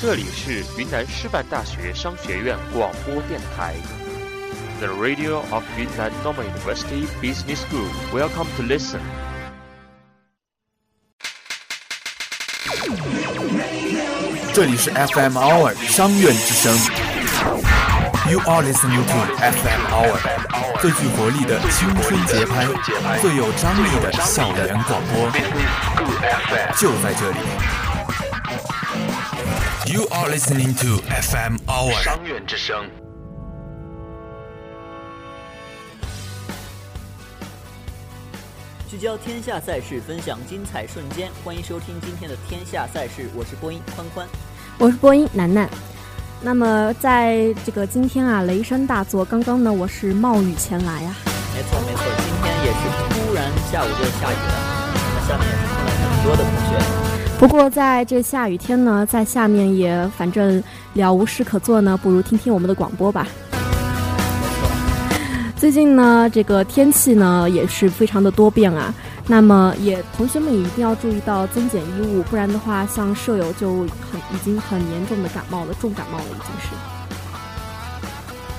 这里是云南师范大学商学院广播电台，The Radio of Yunnan Normal University Business School. Welcome to listen. 这里是 FM Hour 商院之声。You are listening to FM Hour 最具活力的青春节拍，最有张力的校园广播，就在这里。You are listening to FM Hour 商院之声。聚焦天下赛事，分享精彩瞬间。欢迎收听今天的天下赛事，我是播音宽宽，我是播音楠楠。那么在这个今天啊，雷声大作，刚刚呢我是冒雨前来啊。没错没错，今天也是突然下午就下雨了，那下面也是出了很多的同学。不过在这下雨天呢，在下面也反正了无事可做呢，不如听听我们的广播吧。最近呢，这个天气呢也是非常的多变啊。那么也同学们也一定要注意到增减衣物，不然的话，像舍友就很已经很严重的感冒了，重感冒了已经是。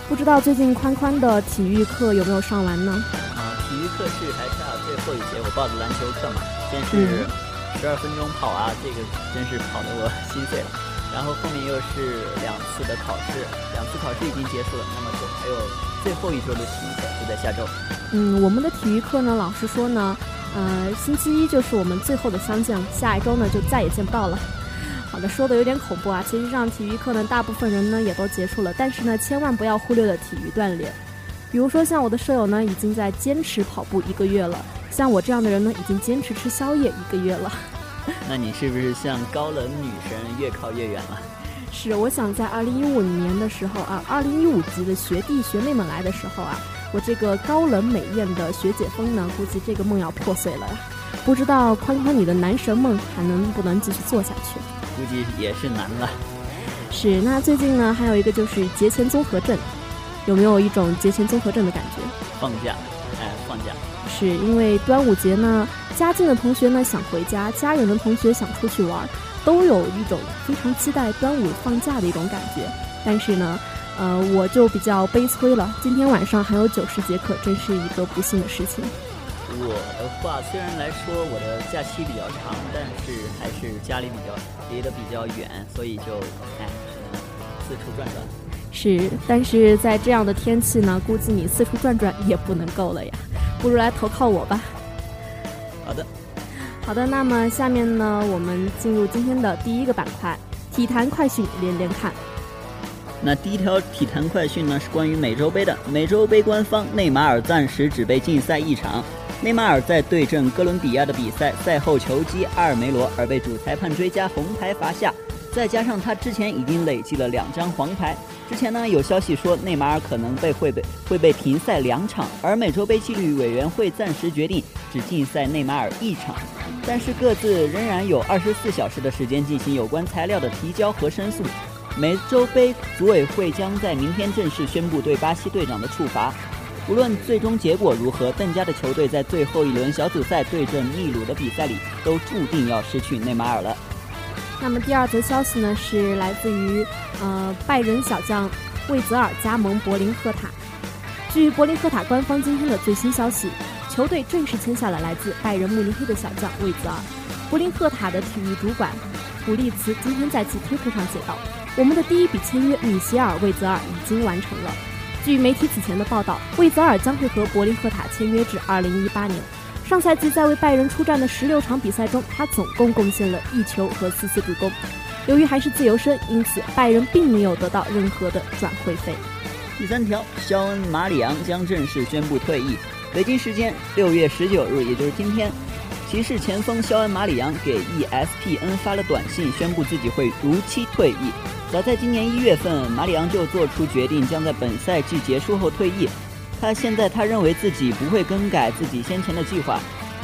不知道最近宽宽的体育课有没有上完呢？啊，体育课是还差最后一节，我报的篮球课嘛，先是十二分钟跑啊，这个真是跑得我心碎了。然后后面又是两次的考试，两次考试已经结束了，那么就还有最后一周的体育课，就在下周。嗯，我们的体育课呢，老师说呢，呃，星期一就是我们最后的相见，下一周呢就再也见不到了。好的，说的有点恐怖啊。其实上体育课呢，大部分人呢也都结束了，但是呢，千万不要忽略了体育锻炼。比如说像我的舍友呢，已经在坚持跑步一个月了；像我这样的人呢，已经坚持吃宵夜一个月了。那你是不是像高冷女神越靠越远了？是，我想在二零一五年的时候啊，二零一五级的学弟学妹们来的时候啊，我这个高冷美艳的学姐风呢，估计这个梦要破碎了呀。不知道宽宽你的男神梦还能不能继续做下去？估计也是难了。是，那最近呢，还有一个就是节前综合症，有没有一种节前综合症的感觉？放假，哎，放假。是因为端午节呢，家近的同学呢想回家，家远的同学想出去玩，都有一种非常期待端午放假的一种感觉。但是呢，呃，我就比较悲催了，今天晚上还有九十节课，真是一个不幸的事情。我的话，虽然来说我的假期比较长，但是还是家里比较离得比较远，所以就哎，四处转转。是，但是在这样的天气呢，估计你四处转转也不能够了呀，不如来投靠我吧。好的，好的，那么下面呢，我们进入今天的第一个板块——体坛快讯连连看。那第一条体坛快讯呢，是关于美洲杯的。美洲杯官方，内马尔暂时只被禁赛一场。内马尔在对阵哥伦比亚的比赛赛后球击阿尔梅罗，而被主裁判追加红牌罚下。再加上他之前已经累计了两张黄牌。之前呢，有消息说内马尔可能被会被会被停赛两场，而美洲杯纪律委员会暂时决定只禁赛内马尔一场。但是各自仍然有二十四小时的时间进行有关材料的提交和申诉。美洲杯组委会将在明天正式宣布对巴西队长的处罚。无论最终结果如何，邓加的球队在最后一轮小组赛对阵秘鲁的比赛里，都注定要失去内马尔了。那么第二则消息呢，是来自于呃拜仁小将魏泽尔加盟柏林赫塔。据柏林赫塔官方今天的最新消息，球队正式签下了来自拜仁慕尼黑的小将魏泽尔。柏林赫塔的体育主管普利茨今天在其推特上写道：“我们的第一笔签约米歇尔·魏泽尔已经完成了。”据媒体此前的报道，魏泽尔将会和柏林赫塔签约至2018年。上赛季在为拜仁出战的16场比赛中，他总共贡献了一球和四次助攻。由于还是自由身，因此拜仁并没有得到任何的转会费。第三条，肖恩·马里昂将正式宣布退役。北京时间6月19日，也就是今天，骑士前锋肖恩·马里昂给 ESPN 发了短信，宣布自己会如期退役。早在今年一月份，马里昂就做出决定，将在本赛季结束后退役。他现在他认为自己不会更改自己先前的计划。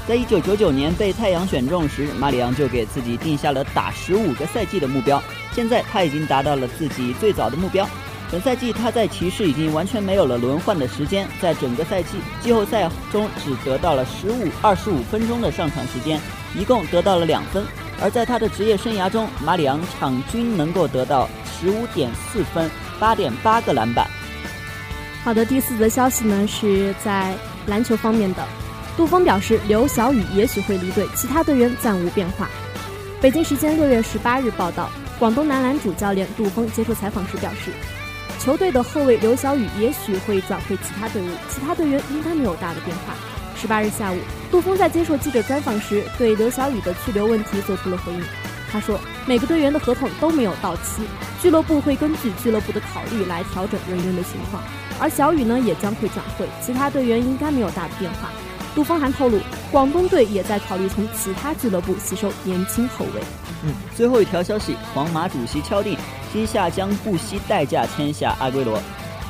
在一九九九年被太阳选中时，马里昂就给自己定下了打十五个赛季的目标。现在他已经达到了自己最早的目标。本赛季他在骑士已经完全没有了轮换的时间，在整个赛季季后赛中只得到了十五二十五分钟的上场时间，一共得到了两分。而在他的职业生涯中，马里昂场均能够得到十五点四分、八点八个篮板。好的，第四则消息呢是在篮球方面的，杜峰表示刘晓宇也许会离队，其他队员暂无变化。北京时间六月十八日报道，广东男篮主教练杜峰接受采访时表示，球队的后卫刘晓宇也许会转会其他队伍，其他队员应该没有大的变化。十八日下午，杜峰在接受记者专访时，对刘晓宇的去留问题做出了回应。他说，每个队员的合同都没有到期，俱乐部会根据俱乐部的考虑来调整人员的情况，而小雨呢也将会转会，其他队员应该没有大的变化。杜峰还透露，广东队也在考虑从其他俱乐部吸收年轻后卫。嗯，最后一条消息，皇马主席敲定，今夏将不惜代价签下阿圭罗。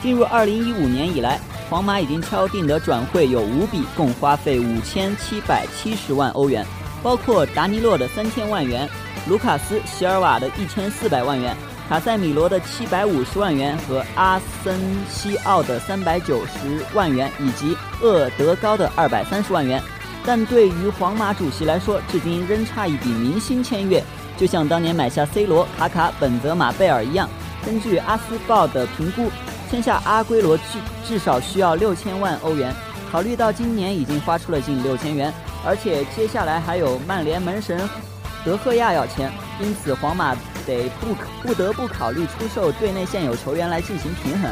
进入二零一五年以来，皇马已经敲定的转会有五笔，共花费五千七百七十万欧元，包括达尼洛的三千万元，卢卡斯·席尔瓦的一千四百万元。卡塞米罗的七百五十万元和阿森西奥的三百九十万元，以及厄德高的二百三十万元，但对于皇马主席来说，至今仍差一笔明星签约，就像当年买下 C 罗、卡卡、本泽马、贝尔一样。根据阿斯报的评估，签下阿圭罗至至少需要六千万欧元。考虑到今年已经花出了近六千元，而且接下来还有曼联门神德赫亚要签，因此皇马。得不不得不考虑出售队内现有球员来进行平衡。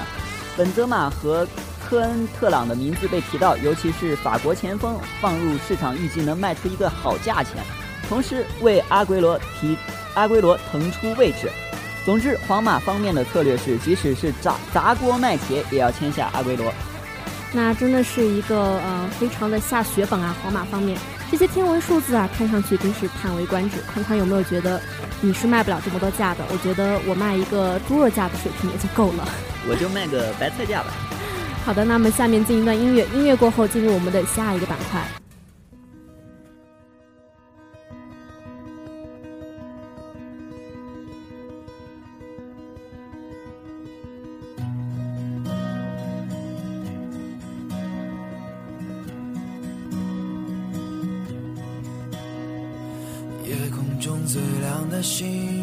本泽马和科恩特朗的名字被提到，尤其是法国前锋放入市场，预计能卖出一个好价钱，同时为阿圭罗提阿圭罗腾出位置。总之，皇马方面的策略是，即使是砸砸锅卖铁，也要签下阿圭罗。那真的是一个呃非常的下血本啊！皇马方面这些天文数字啊，看上去真是叹为观止。宽宽有没有觉得你是卖不了这么多价的？我觉得我卖一个猪肉价的水平也就够了。我就卖个白菜价吧。好的，那么下面进一段音乐，音乐过后进入我们的下一个板块。最亮的星。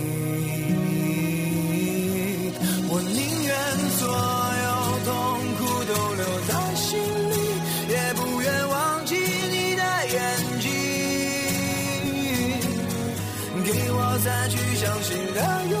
相信爱有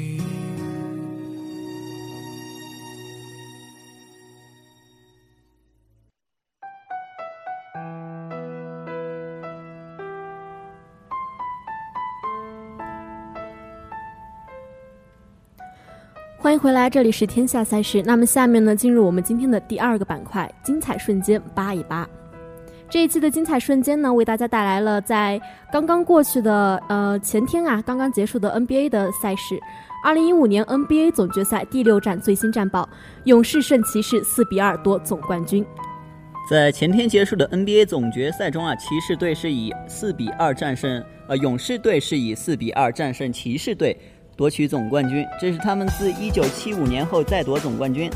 欢迎回来，这里是天下赛事。那么下面呢，进入我们今天的第二个板块——精彩瞬间扒一扒。这一期的精彩瞬间呢，为大家带来了在刚刚过去的呃前天啊，刚刚结束的 NBA 的赛事。二零一五年 NBA 总决赛第六战最新战报：勇士胜骑士四比二夺总冠军。在前天结束的 NBA 总决赛中啊，骑士队是以四比二战胜，呃，勇士队是以四比二战胜骑士队，夺取总冠军。这是他们自一九七五年后再夺总冠军。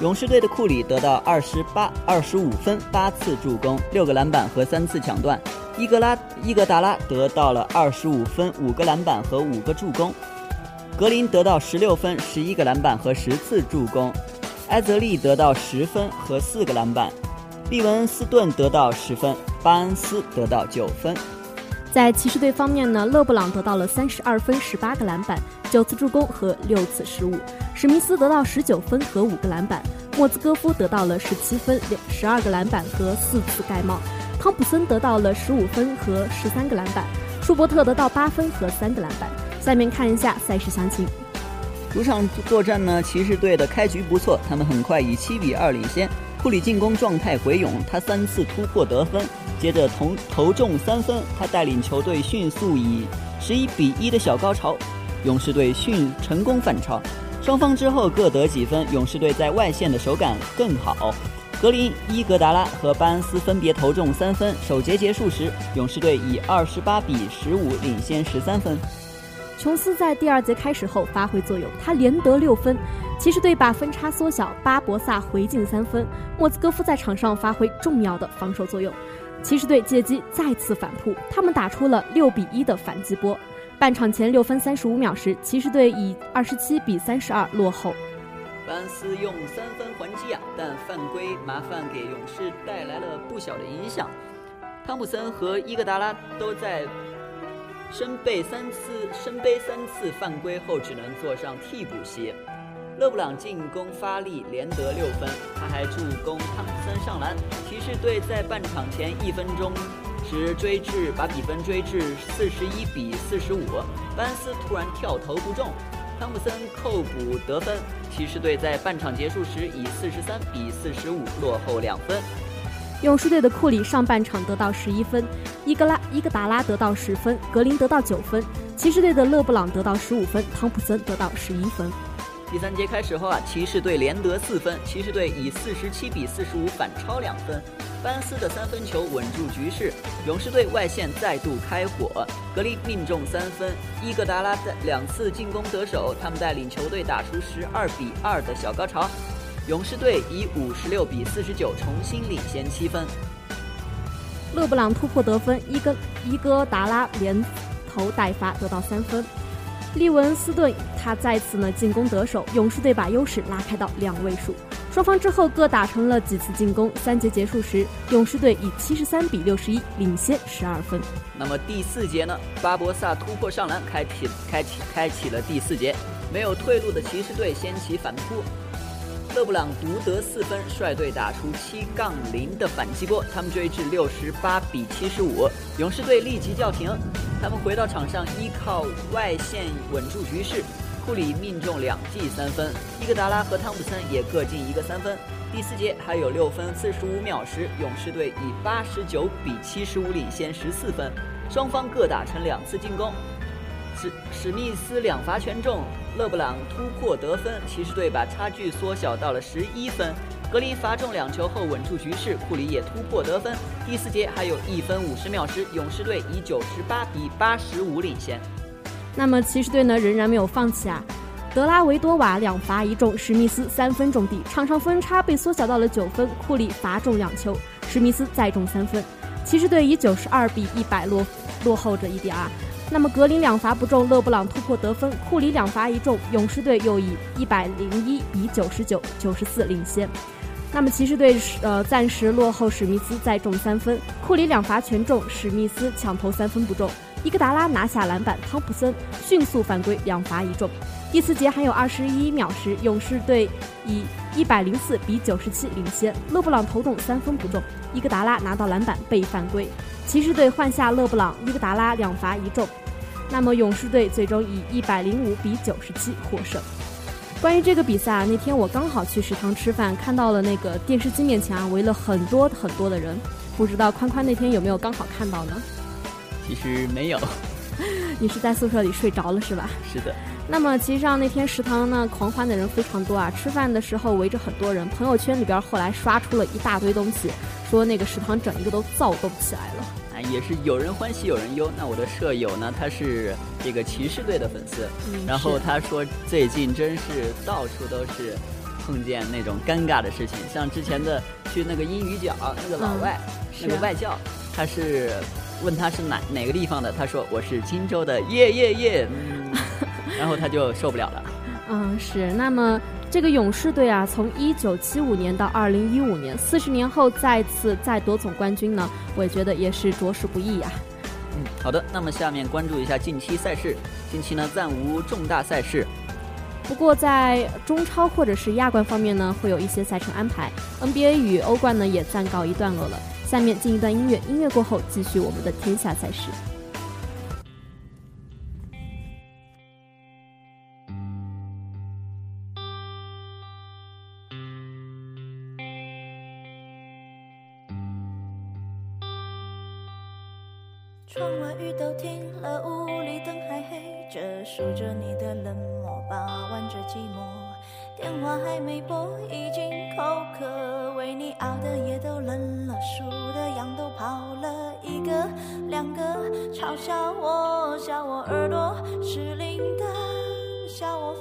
勇士队的库里得到二十八、二十五分、八次助攻、六个篮板和三次抢断；伊格拉伊格达拉得到了二十五分、五个篮板和五个助攻；格林得到十六分、十一个篮板和十次助攻；埃泽利得到十分和四个篮板。利文斯顿得到十分，巴恩斯得到九分。在骑士队方面呢，勒布朗得到了三十二分、十八个篮板、九次助攻和六次失误；史密斯得到十九分和五个篮板；莫兹戈夫得到了十七分、十二个篮板和四次盖帽；汤普森得到了十五分和十三个篮板；舒伯特得到八分和三个篮板。下面看一下赛事详情。主场作战呢，骑士队的开局不错，他们很快以七比二领先。库里进攻状态回勇，他三次突破得分，接着投投中三分，他带领球队迅速以十一比一的小高潮，勇士队迅成功反超。双方之后各得几分，勇士队在外线的手感更好。格林、伊格达拉和巴恩斯分别投中三分。首节结束时，勇士队以二十八比十五领先十三分。琼斯在第二节开始后发挥作用，他连得六分，骑士队把分差缩小，巴博萨回敬三分，莫兹戈夫在场上发挥重要的防守作用，骑士队借机再次反扑，他们打出了六比一的反击波。半场前六分三十五秒时，骑士队以二十七比三十二落后。班斯用三分还击啊，但犯规麻烦给勇士带来了不小的影响。汤普森和伊戈达拉都在。身背三次身背三次犯规后，只能坐上替补席。勒布朗进攻发力，连得六分，他还助攻汤普森上篮。骑士队在半场前一分钟时追至，把比分追至四十一比四十五。班斯突然跳投不中，汤普森扣补得分。骑士队在半场结束时以四十三比四十五落后两分。勇士队的库里上半场得到十一分，伊格拉伊格达拉得到十分，格林得到九分。骑士队的勒布朗得到十五分，汤普森得到十一分。第三节开始后啊，骑士队连得四分，骑士队以四十七比四十五反超两分。班斯的三分球稳住局势，勇士队外线再度开火，格林命中三分，伊戈达拉在两次进攻得手，他们带领球队打出十二比二的小高潮。勇士队以五十六比四十九重新领先七分。勒布朗突破得分，伊戈伊戈达拉连投带罚得到三分。利文斯顿他再次呢进攻得手，勇士队把优势拉开到两位数。双方之后各打成了几次进攻。三节结束时，勇士队以七十三比六十一领先十二分。那么第四节呢？巴博萨突破上篮，开启开启开启了第四节。没有退路的骑士队掀起反扑。勒布朗独得四分，率队打出七杠零的反击波，他们追至六十八比七十五。勇士队立即叫停，他们回到场上，依靠外线稳住局势。库里命中两记三分，伊戈达拉和汤普森也各进一个三分。第四节还有六分四十五秒时，勇士队以八十九比七十五领先十四分。双方各打成两次进攻。史史密斯两罚全中，勒布朗突破得分，骑士队把差距缩小到了十一分。格林罚中两球后稳住局势，库里也突破得分。第四节还有一分五十秒时，勇士队以九十八比八十五领先。那么骑士队呢仍然没有放弃啊，德拉维多瓦两罚一中，史密斯三分中地，场上分差被缩小到了九分。库里罚中两球，史密斯再中三分，骑士队以九十二比一百落落后着一点啊。那么格林两罚不中，勒布朗突破得分，库里两罚一中，勇士队又以一百零一比九十九九十四领先。那么骑士队呃暂时落后，史密斯再中三分，库里两罚全中，史密斯抢投三分不中，伊戈达拉拿下篮板，汤普森迅速犯规两罚一中。第四节还有二十一秒时，勇士队以一百零四比九十七领先，勒布朗投中三分不中，伊戈达拉拿到篮板被犯规，骑士队换下勒布朗，伊戈达拉两罚一中，那么勇士队最终以一百零五比九十七获胜。关于这个比赛啊，那天我刚好去食堂吃饭，看到了那个电视机面前啊围了很多很多的人，不知道宽宽那天有没有刚好看到呢？其实没有，你是在宿舍里睡着了是吧？是的。那么其实上那天食堂呢狂欢的人非常多啊，吃饭的时候围着很多人，朋友圈里边后来刷出了一大堆东西，说那个食堂整一个都躁动起来了。也是有人欢喜有人忧。那我的舍友呢？他是这个骑士队的粉丝，然后他说最近真是到处都是碰见那种尴尬的事情，像之前的去那个英语角那个老外那个外教，他是问他是哪哪个地方的，他说我是荆州的，耶耶耶，然后他就受不了了。嗯，是那么。这个勇士队啊，从一九七五年到二零一五年，四十年后再次再夺总冠军呢，我也觉得也是着实不易呀。嗯，好的，那么下面关注一下近期赛事。近期呢暂无重大赛事，不过在中超或者是亚冠方面呢，会有一些赛程安排。NBA 与欧冠呢也暂告一段落了。下面进一段音乐，音乐过后继续我们的天下赛事。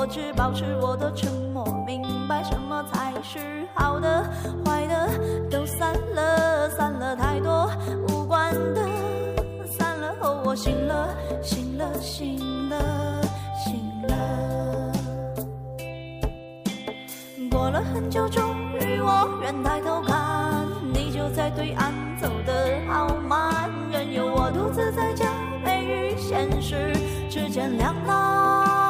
我只保持我的沉默，明白什么才是好的。坏的都散了，散了太多无关的。散了后，我醒了，醒了，醒了，醒了。过了很久，终于我愿抬头看你，就在对岸。走得好慢，任由我独自在假寐与现实之间两难。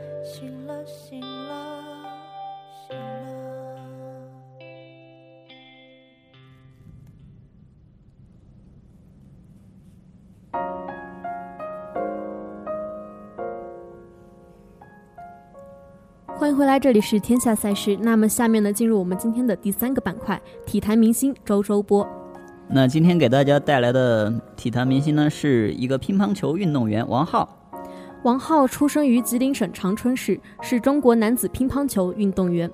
欢迎回来，这里是天下赛事。那么下面呢，进入我们今天的第三个板块——体坛明星周周播。那今天给大家带来的体坛明星呢，是一个乒乓球运动员王浩。王浩出生于吉林省长春市，是中国男子乒乓球运动员。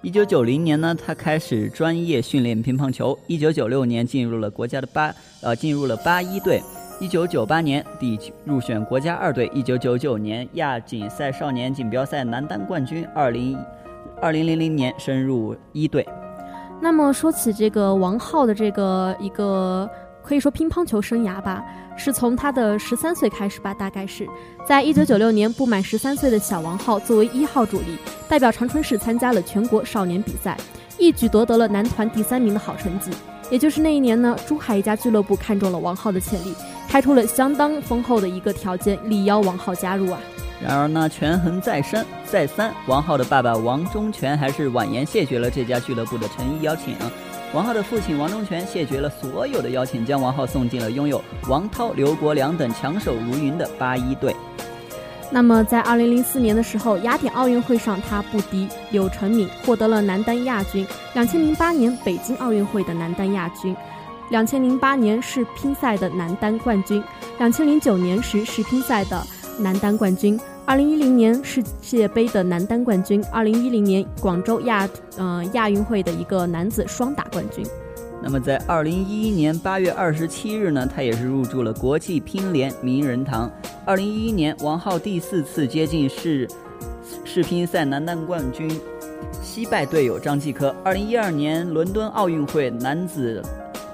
一九九零年呢，他开始专业训练乒乓球。一九九六年进入了国家的八呃进入了八一队。一九九八年第入选国家二队。一九九九年亚锦赛少年锦标赛男单冠军。二零二零零零年升入一队。那么说起这个王浩的这个一个可以说乒乓球生涯吧，是从他的十三岁开始吧，大概是在一九九六年，不满十三岁的小王浩作为一号主力，代表长春市参加了全国少年比赛，一举夺得了男团第三名的好成绩。也就是那一年呢，珠海一家俱乐部看中了王浩的潜力，开出了相当丰厚的一个条件，力邀王浩加入啊。然而呢，权衡再三，再三，王浩的爸爸王忠全还是婉言谢绝了这家俱乐部的诚意邀请。王浩的父亲王忠全谢绝了所有的邀请，将王浩送进了拥有王涛、刘国梁等强手如云的八一队。那么，在二零零四年的时候，雅典奥运会上，他不敌柳成敏，获得了男单亚军。两千零八年北京奥运会的男单亚军，两千零八年世乒赛的男单冠军，两千零九年时世乒赛的男单冠军，二零一零年世界杯的男单冠军，二零一零年广州亚呃亚运会的一个男子双打冠军。那么，在二零一一年八月二十七日呢，他也是入驻了国际乒联名人堂。二零一一年，王浩第四次接近世世乒赛男单冠军，惜败队友张继科。二零一二年伦敦奥运会男子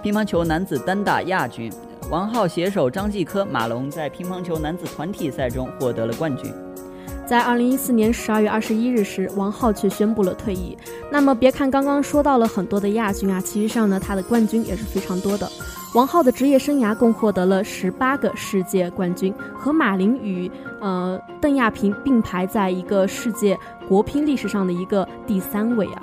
乒乓球男子单打亚军，王浩携手张继科、马龙在乒乓球男子团体赛中获得了冠军。在二零一四年十二月二十一日时，王浩却宣布了退役。那么，别看刚刚说到了很多的亚军啊，其实上呢，他的冠军也是非常多的。王浩的职业生涯共获得了十八个世界冠军，和马林与呃邓亚萍并排在一个世界国乒历史上的一个第三位啊。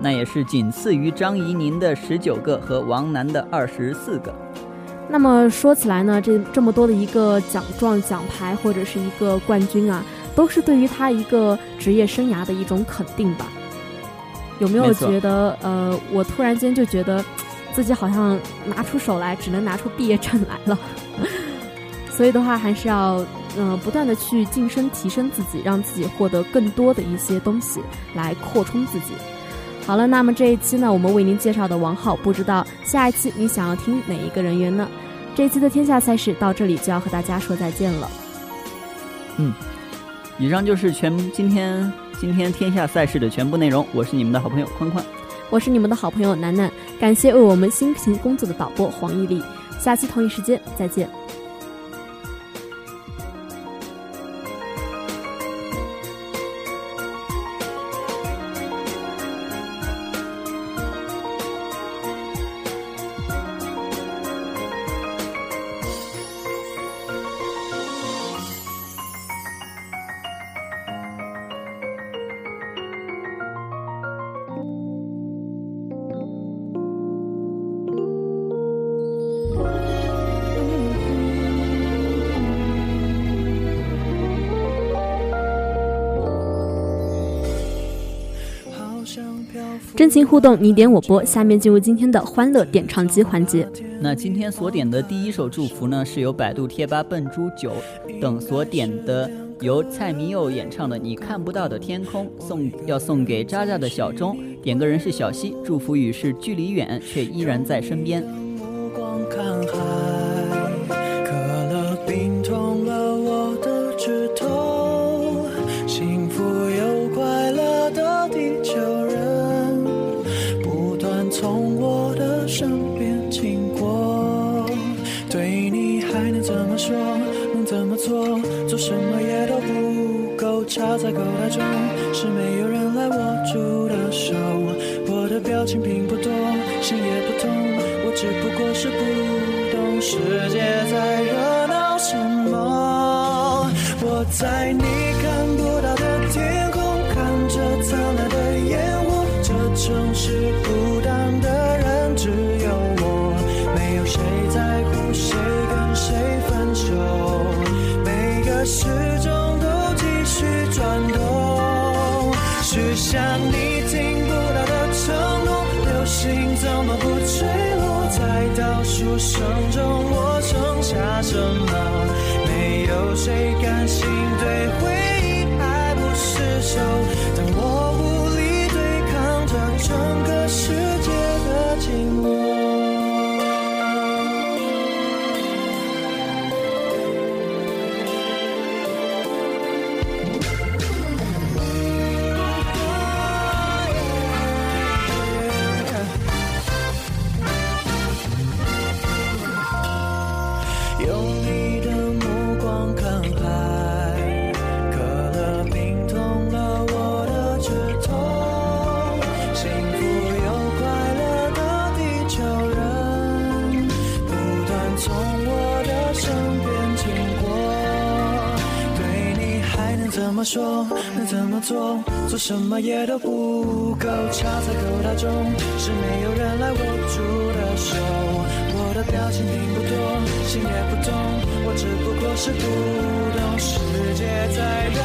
那也是仅次于张怡宁的十九个和王楠的二十四个。那么说起来呢，这这么多的一个奖状、奖牌或者是一个冠军啊，都是对于他一个职业生涯的一种肯定吧？有没有觉得呃，我突然间就觉得自己好像拿出手来，只能拿出毕业证来了？所以的话，还是要嗯、呃不断的去晋升、提升自己，让自己获得更多的一些东西来扩充自己。好了，那么这一期呢，我们为您介绍的王浩，不知道下一期你想要听哪一个人员呢？这一期的天下赛事到这里就要和大家说再见了。嗯以上就是全今天今天天下赛事的全部内容。我是你们的好朋友宽宽。我是你们的好朋友楠楠，感谢为我们辛勤工作的导播黄毅力，下期同一时间再见。真情互动，你点我播。下面进入今天的欢乐点唱机环节。那今天所点的第一首祝福呢，是由百度贴吧笨猪九等所点的，由蔡明佑演唱的《你看不到的天空》，送要送给渣渣的小钟。点歌人是小溪，祝福语是距离远却依然在身边。目光看海，是不懂世界在热闹什么。我在做？做什么也都不够。插在口袋中，是没有人来握住的手。我的表情并不多，心也不痛，我只不过是不懂世界在热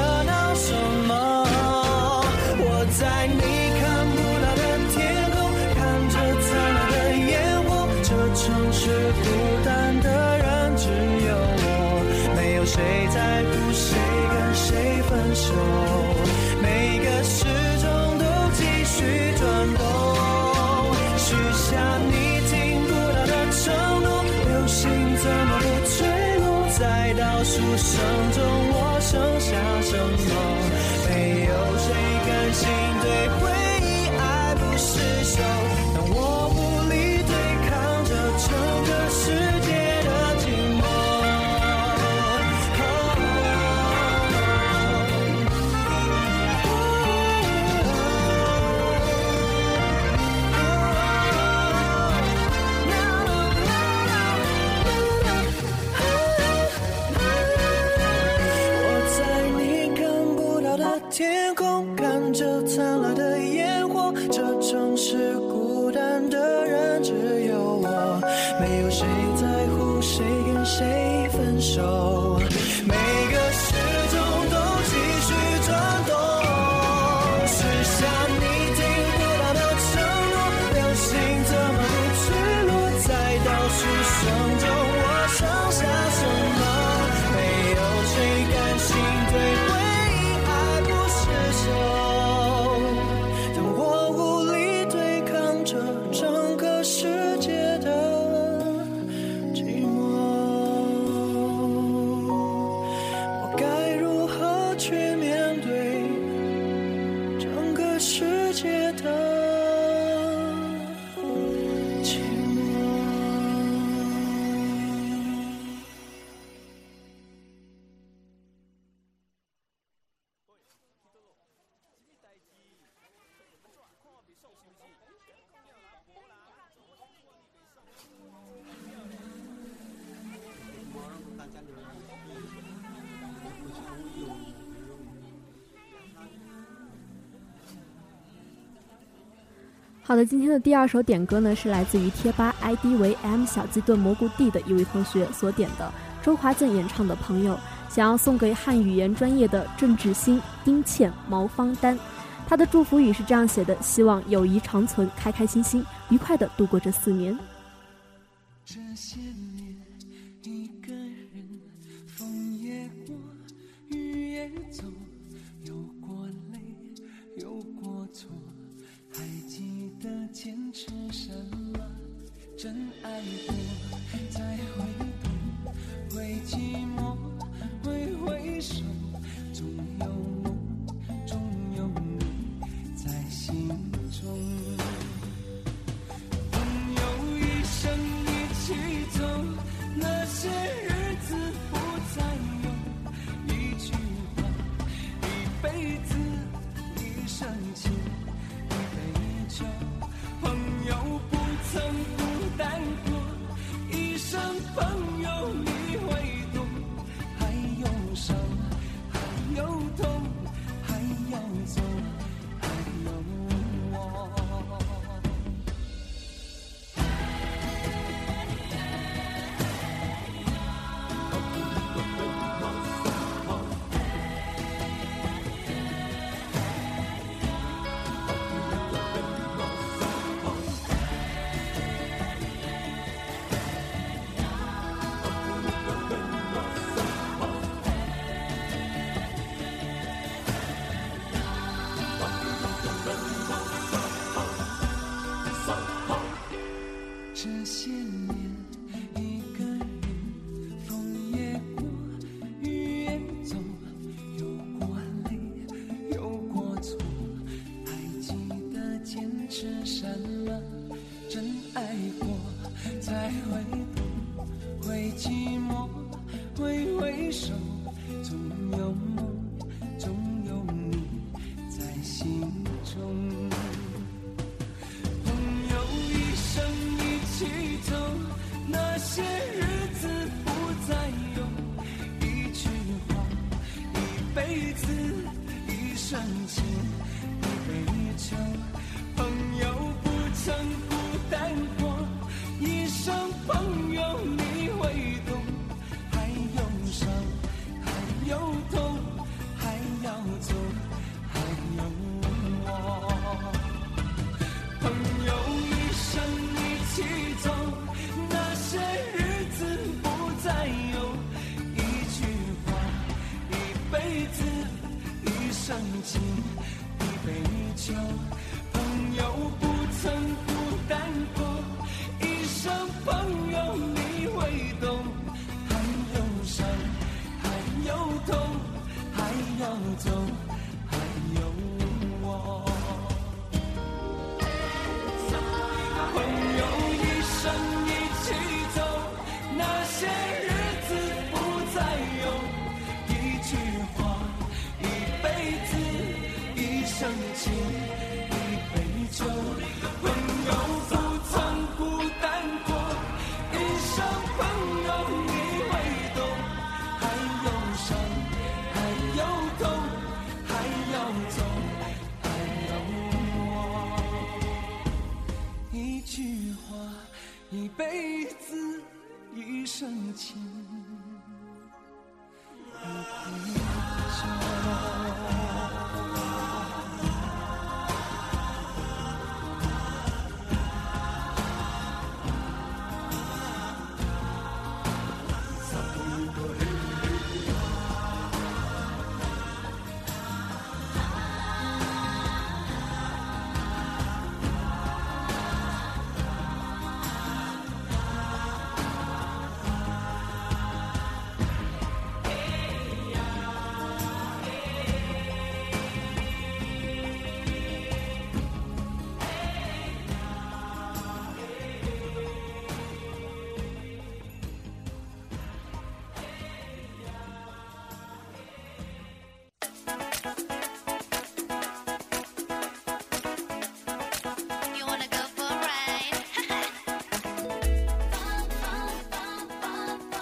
书声中，我剩下什么？没有谁甘心对好的今天的第二首点歌呢是来自于贴吧 id 为 m 小鸡炖蘑菇 d 的一位同学所点的周华健演唱的朋友想要送给汉语言专业的郑智鑫丁倩毛芳丹。他的祝福语是这样写的希望友谊长存开开心心愉快地度过这四年。坚持什么？真爱过才会懂会寂寞。就朋友不曾孤单过一声朋友你会懂还有伤还有痛还要走。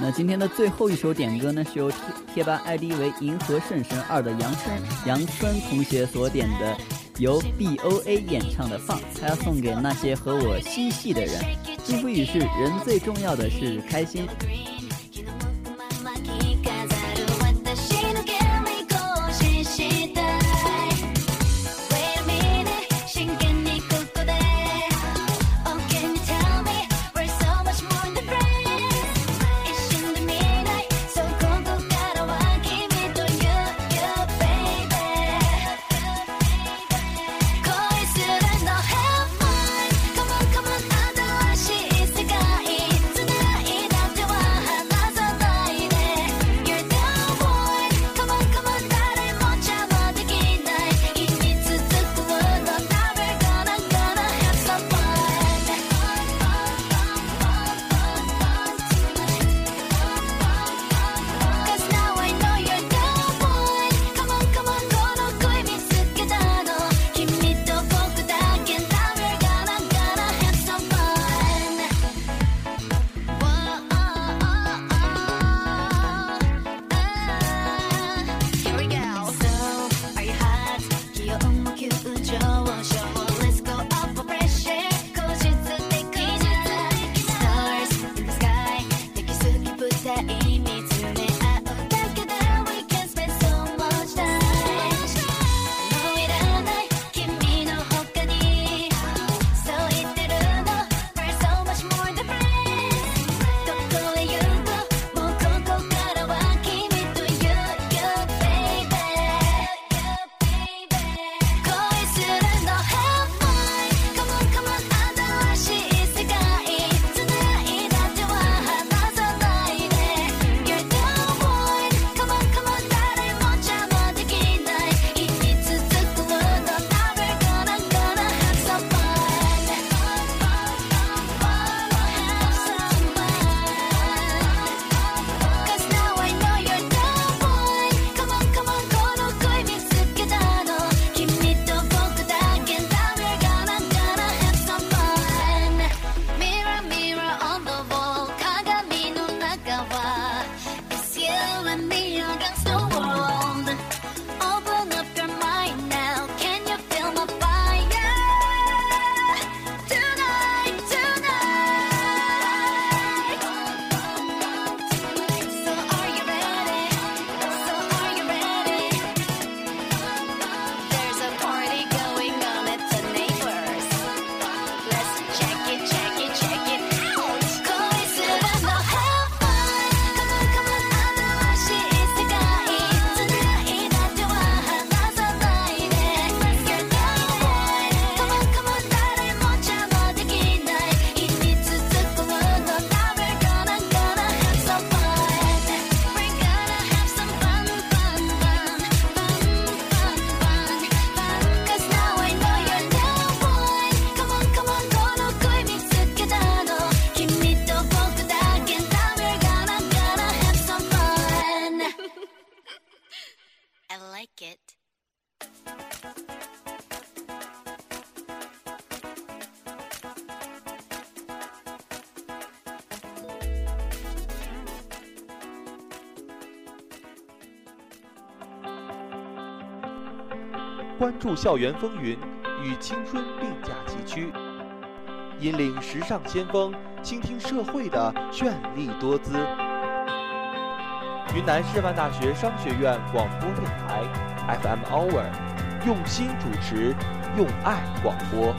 那今天的最后一首点歌呢是由贴贴吧 id 为银河圣神二的杨春杨春同学所点的由 boa 演唱的放他要送给那些和我嬉戏的人。祝福语是人最重要的是开心。注校园风云，与青春并驾齐驱，引领时尚先锋，倾听社会的绚丽多姿。云南师范大学商学院广播电台，FM Hour，用心主持，用爱广播。